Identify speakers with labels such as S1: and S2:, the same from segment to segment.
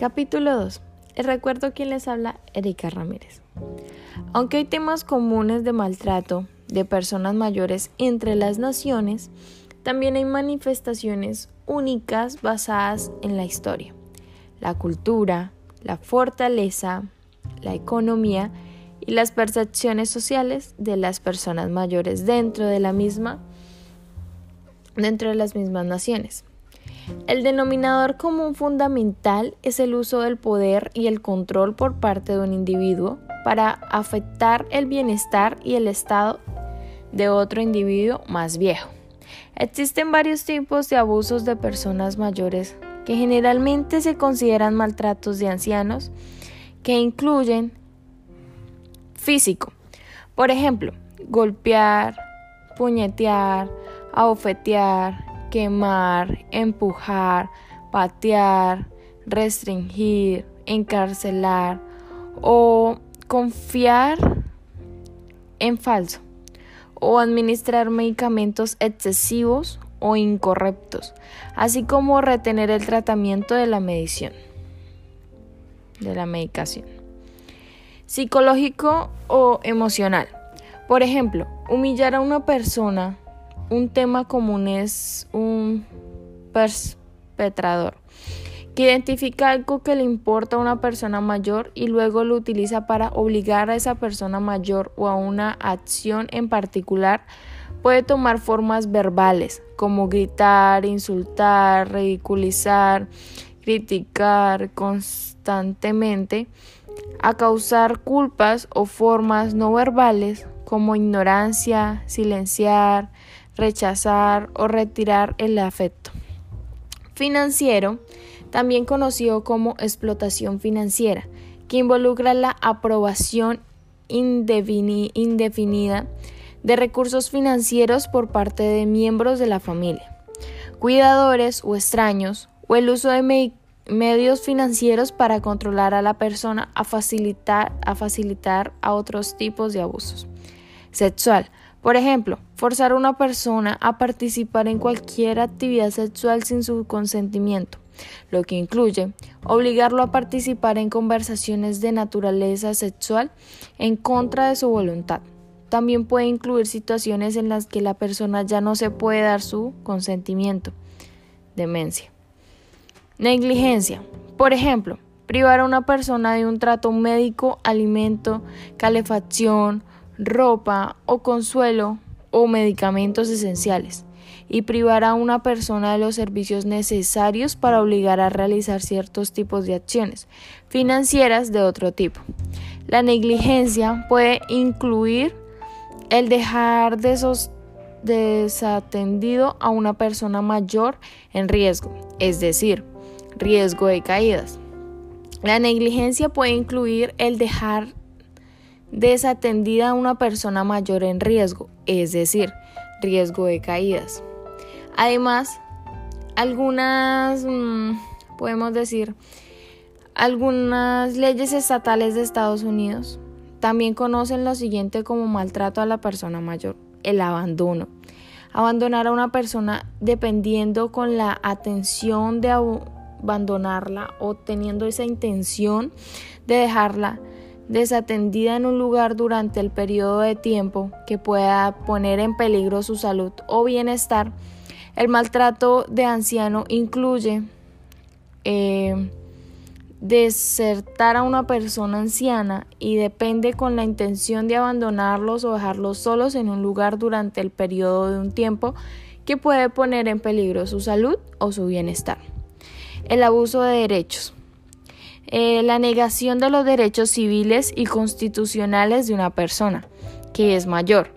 S1: Capítulo 2. El recuerdo quien les habla, Erika Ramírez. Aunque hay temas comunes de maltrato de personas mayores entre las naciones, también hay manifestaciones únicas basadas en la historia, la cultura, la fortaleza, la economía y las percepciones sociales de las personas mayores dentro de la misma dentro de las mismas naciones. El denominador común fundamental es el uso del poder y el control por parte de un individuo para afectar el bienestar y el estado de otro individuo más viejo. Existen varios tipos de abusos de personas mayores que generalmente se consideran maltratos de ancianos que incluyen físico, por ejemplo, golpear, puñetear, abofetear, quemar, empujar, patear, restringir, encarcelar o confiar en falso o administrar medicamentos excesivos o incorrectos, así como retener el tratamiento de la medición, de la medicación. Psicológico o emocional. Por ejemplo, humillar a una persona un tema común es un perpetrador que identifica algo que le importa a una persona mayor y luego lo utiliza para obligar a esa persona mayor o a una acción en particular puede tomar formas verbales como gritar, insultar, ridiculizar, criticar constantemente, a causar culpas o formas no verbales como ignorancia, silenciar, rechazar o retirar el afecto. Financiero, también conocido como explotación financiera, que involucra la aprobación indefinida de recursos financieros por parte de miembros de la familia, cuidadores o extraños, o el uso de medios financieros para controlar a la persona a facilitar, a facilitar a otros tipos de abusos. Sexual, por ejemplo, forzar a una persona a participar en cualquier actividad sexual sin su consentimiento, lo que incluye obligarlo a participar en conversaciones de naturaleza sexual en contra de su voluntad. También puede incluir situaciones en las que la persona ya no se puede dar su consentimiento. Demencia. Negligencia. Por ejemplo, privar a una persona de un trato médico, alimento, calefacción, ropa o consuelo o medicamentos esenciales y privar a una persona de los servicios necesarios para obligar a realizar ciertos tipos de acciones financieras de otro tipo. La negligencia puede incluir el dejar desatendido a una persona mayor en riesgo, es decir, riesgo de caídas. La negligencia puede incluir el dejar desatendida a una persona mayor en riesgo, es decir, riesgo de caídas. Además, algunas, mm, podemos decir, algunas leyes estatales de Estados Unidos también conocen lo siguiente como maltrato a la persona mayor, el abandono. Abandonar a una persona dependiendo con la atención de abandonarla o teniendo esa intención de dejarla desatendida en un lugar durante el periodo de tiempo que pueda poner en peligro su salud o bienestar. El maltrato de anciano incluye eh, desertar a una persona anciana y depende con la intención de abandonarlos o dejarlos solos en un lugar durante el periodo de un tiempo que puede poner en peligro su salud o su bienestar. El abuso de derechos. Eh, la negación de los derechos civiles y constitucionales de una persona que es mayor,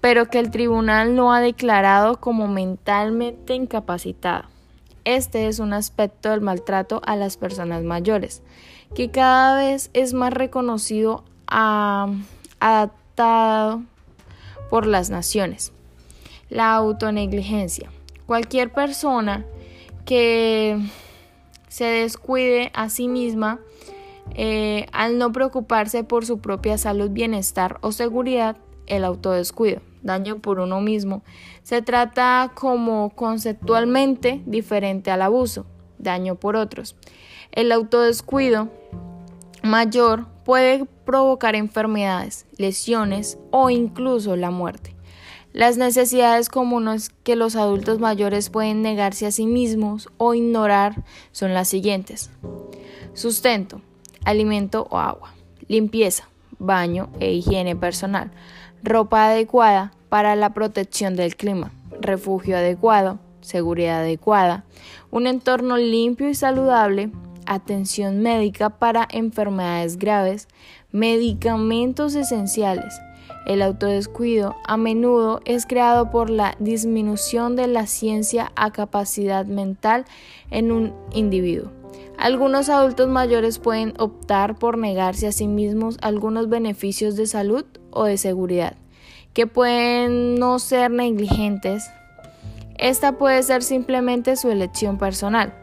S1: pero que el tribunal no ha declarado como mentalmente incapacitada. Este es un aspecto del maltrato a las personas mayores, que cada vez es más reconocido, adaptado por las naciones. La autonegligencia. Cualquier persona que se descuide a sí misma eh, al no preocuparse por su propia salud, bienestar o seguridad, el autodescuido, daño por uno mismo, se trata como conceptualmente diferente al abuso, daño por otros. El autodescuido mayor puede provocar enfermedades, lesiones o incluso la muerte. Las necesidades comunes que los adultos mayores pueden negarse a sí mismos o ignorar son las siguientes. Sustento, alimento o agua, limpieza, baño e higiene personal, ropa adecuada para la protección del clima, refugio adecuado, seguridad adecuada, un entorno limpio y saludable, atención médica para enfermedades graves, medicamentos esenciales. El autodescuido a menudo es creado por la disminución de la ciencia a capacidad mental en un individuo. Algunos adultos mayores pueden optar por negarse a sí mismos algunos beneficios de salud o de seguridad, que pueden no ser negligentes. Esta puede ser simplemente su elección personal.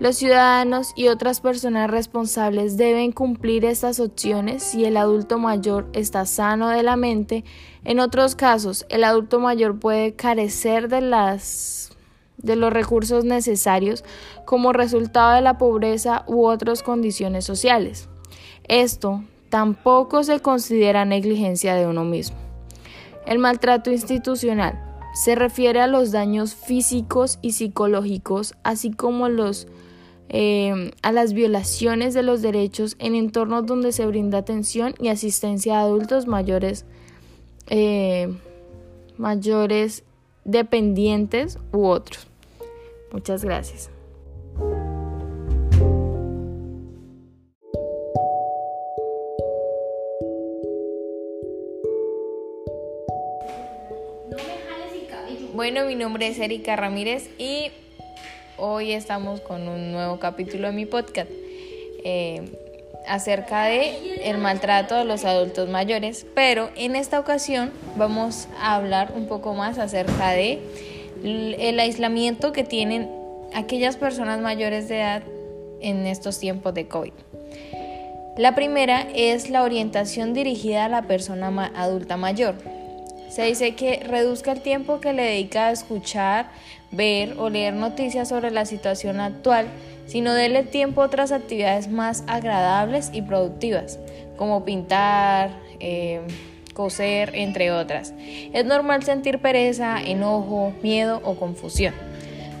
S1: Los ciudadanos y otras personas responsables deben cumplir estas opciones si el adulto mayor está sano de la mente. En otros casos, el adulto mayor puede carecer de las de los recursos necesarios como resultado de la pobreza u otras condiciones sociales. Esto tampoco se considera negligencia de uno mismo. El maltrato institucional se refiere a los daños físicos y psicológicos, así como los, eh, a las violaciones de los derechos en entornos donde se brinda atención y asistencia a adultos mayores, eh, mayores dependientes u otros. Muchas gracias. Bueno, mi nombre es Erika Ramírez y hoy estamos con un nuevo capítulo de mi podcast eh, acerca de el maltrato de los adultos mayores, pero en esta ocasión vamos a hablar un poco más acerca de el aislamiento que tienen aquellas personas mayores de edad en estos tiempos de COVID. La primera es la orientación dirigida a la persona adulta mayor. Se dice que reduzca el tiempo que le dedica a escuchar, ver o leer noticias sobre la situación actual, sino déle tiempo a otras actividades más agradables y productivas, como pintar, eh, coser, entre otras. Es normal sentir pereza, enojo, miedo o confusión.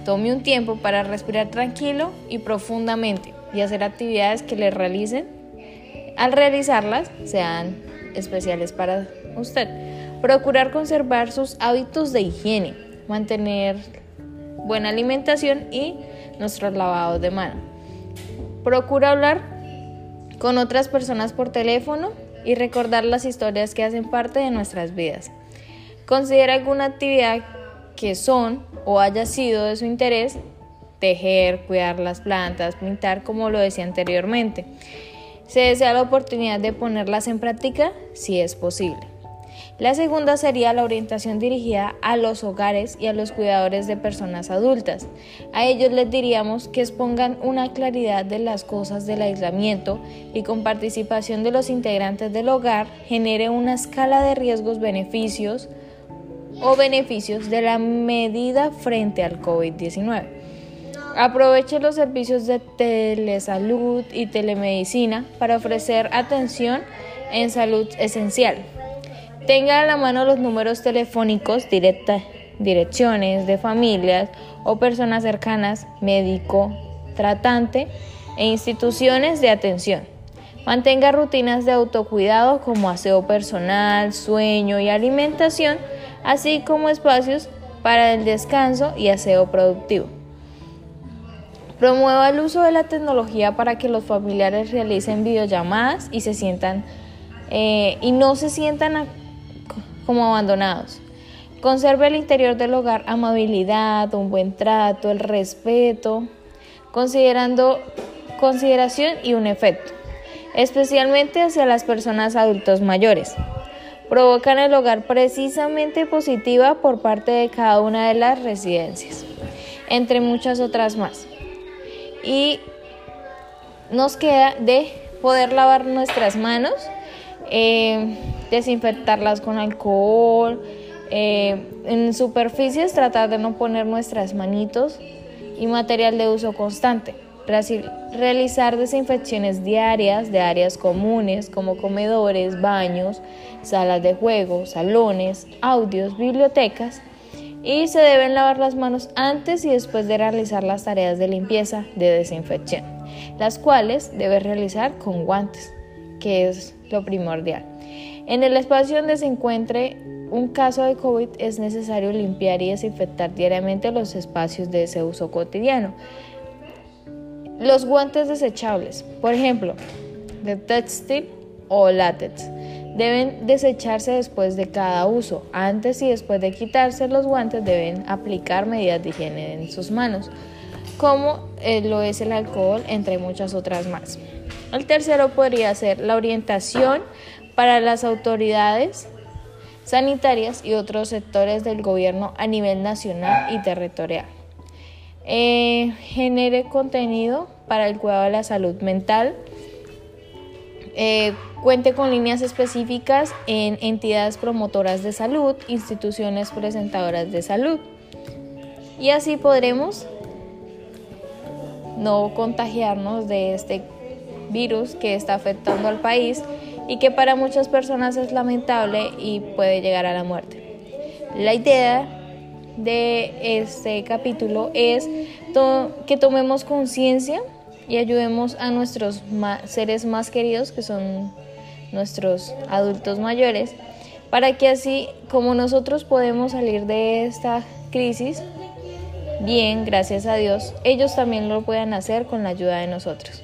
S1: Tome un tiempo para respirar tranquilo y profundamente y hacer actividades que le realicen. Al realizarlas, sean especiales para usted. Procurar conservar sus hábitos de higiene, mantener buena alimentación y nuestros lavados de mano. Procura hablar con otras personas por teléfono y recordar las historias que hacen parte de nuestras vidas. Considera alguna actividad que son o haya sido de su interés, tejer, cuidar las plantas, pintar, como lo decía anteriormente. Se desea la oportunidad de ponerlas en práctica si es posible. La segunda sería la orientación dirigida a los hogares y a los cuidadores de personas adultas. A ellos les diríamos que expongan una claridad de las cosas del aislamiento y con participación de los integrantes del hogar genere una escala de riesgos-beneficios o beneficios de la medida frente al COVID-19. Aproveche los servicios de telesalud y telemedicina para ofrecer atención en salud esencial. Tenga a la mano los números telefónicos, directa, direcciones de familias o personas cercanas, médico, tratante e instituciones de atención. Mantenga rutinas de autocuidado como aseo personal, sueño y alimentación, así como espacios para el descanso y aseo productivo. Promueva el uso de la tecnología para que los familiares realicen videollamadas y se sientan eh, y no se sientan como abandonados. Conserve el interior del hogar amabilidad, un buen trato, el respeto, considerando consideración y un efecto, especialmente hacia las personas adultos mayores. Provocan el hogar precisamente positiva por parte de cada una de las residencias, entre muchas otras más. Y nos queda de poder lavar nuestras manos. Eh, desinfectarlas con alcohol, eh, en superficies tratar de no poner nuestras manitos y material de uso constante. realizar desinfecciones diarias de áreas comunes como comedores, baños, salas de juego, salones, audios, bibliotecas y se deben lavar las manos antes y después de realizar las tareas de limpieza de desinfección, las cuales debe realizar con guantes, que es lo primordial. En el espacio donde se encuentre un caso de COVID es necesario limpiar y desinfectar diariamente los espacios de ese uso cotidiano. Los guantes desechables, por ejemplo, de textil o látex, deben desecharse después de cada uso. Antes y después de quitarse los guantes deben aplicar medidas de higiene en sus manos, como eh, lo es el alcohol, entre muchas otras más. El tercero podría ser la orientación para las autoridades sanitarias y otros sectores del gobierno a nivel nacional y territorial. Eh, genere contenido para el cuidado de la salud mental. Eh, cuente con líneas específicas en entidades promotoras de salud, instituciones presentadoras de salud. Y así podremos no contagiarnos de este virus que está afectando al país y que para muchas personas es lamentable y puede llegar a la muerte. La idea de este capítulo es que tomemos conciencia y ayudemos a nuestros seres más queridos, que son nuestros adultos mayores, para que así como nosotros podemos salir de esta crisis, bien, gracias a Dios, ellos también lo puedan hacer con la ayuda de nosotros.